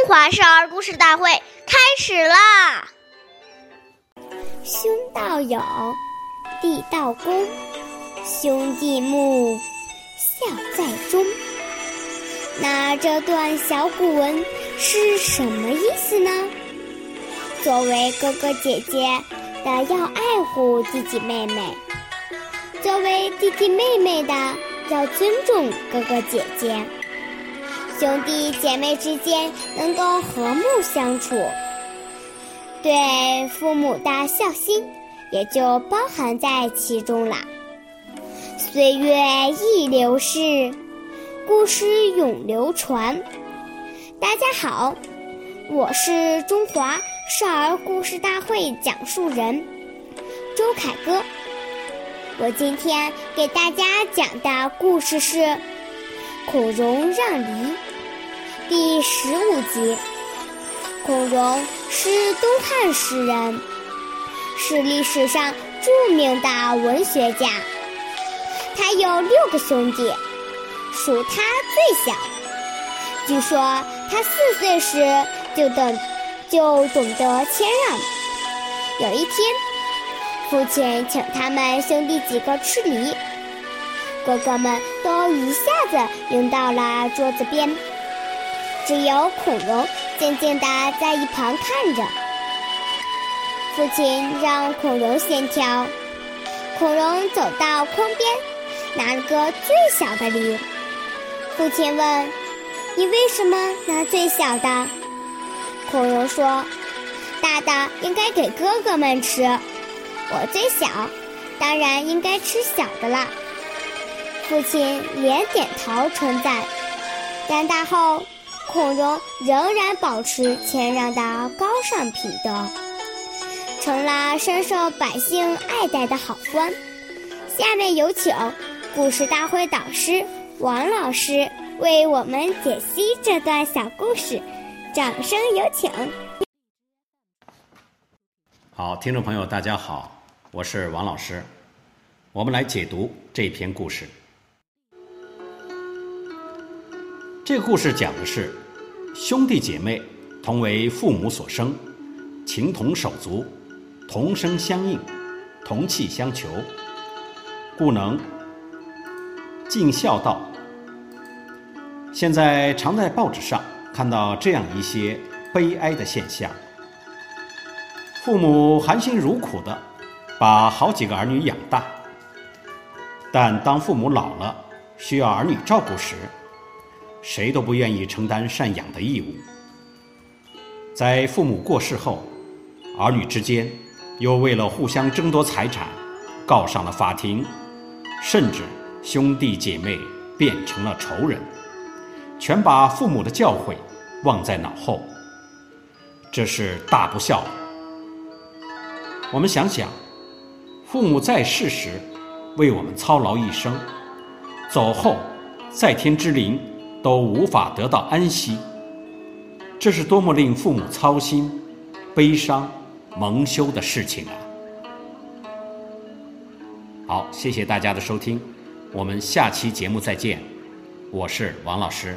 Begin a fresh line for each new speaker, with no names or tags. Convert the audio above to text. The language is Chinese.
中华少儿故事大会开始啦！
兄道友，弟道恭，兄弟睦，孝在中。那这段小古文是什么意思呢？作为哥哥姐姐的要爱护弟弟妹妹，作为弟弟妹妹的要尊重哥哥姐姐。兄弟姐妹之间能够和睦相处，对父母的孝心也就包含在其中了。岁月易流逝，故事永流传。大家好，我是中华少儿故事大会讲述人周凯歌。我今天给大家讲的故事是《孔融让梨》。第十五集，孔融是东汉诗人，是历史上著名的文学家。他有六个兄弟，属他最小。据说他四岁时就懂就懂得谦让。有一天，父亲请他们兄弟几个吃梨，哥哥们都一下子拥到了桌子边。只有孔融静静地在一旁看着。父亲让孔融先挑，孔融走到筐边，拿了个最小的梨。父亲问：“你为什么拿最小的？”孔融说：“大的应该给哥哥们吃，我最小，当然应该吃小的了。”父亲连点头称赞。长大后。孔融仍然保持谦让的高尚品德，成了深受百姓爱戴的好官。下面有请故事大会导师王老师为我们解析这段小故事，掌声有请。
好，听众朋友，大家好，我是王老师，我们来解读这篇故事。这故事讲的是。兄弟姐妹同为父母所生，情同手足，同声相应，同气相求，故能尽孝道。现在常在报纸上看到这样一些悲哀的现象：父母含辛茹苦的把好几个儿女养大，但当父母老了需要儿女照顾时，谁都不愿意承担赡养的义务。在父母过世后，儿女之间又为了互相争夺财产，告上了法庭，甚至兄弟姐妹变成了仇人，全把父母的教诲忘在脑后，这是大不孝。我们想想，父母在世时为我们操劳一生，走后在天之灵。都无法得到安息，这是多么令父母操心、悲伤、蒙羞的事情啊！好，谢谢大家的收听，我们下期节目再见，我是王老师。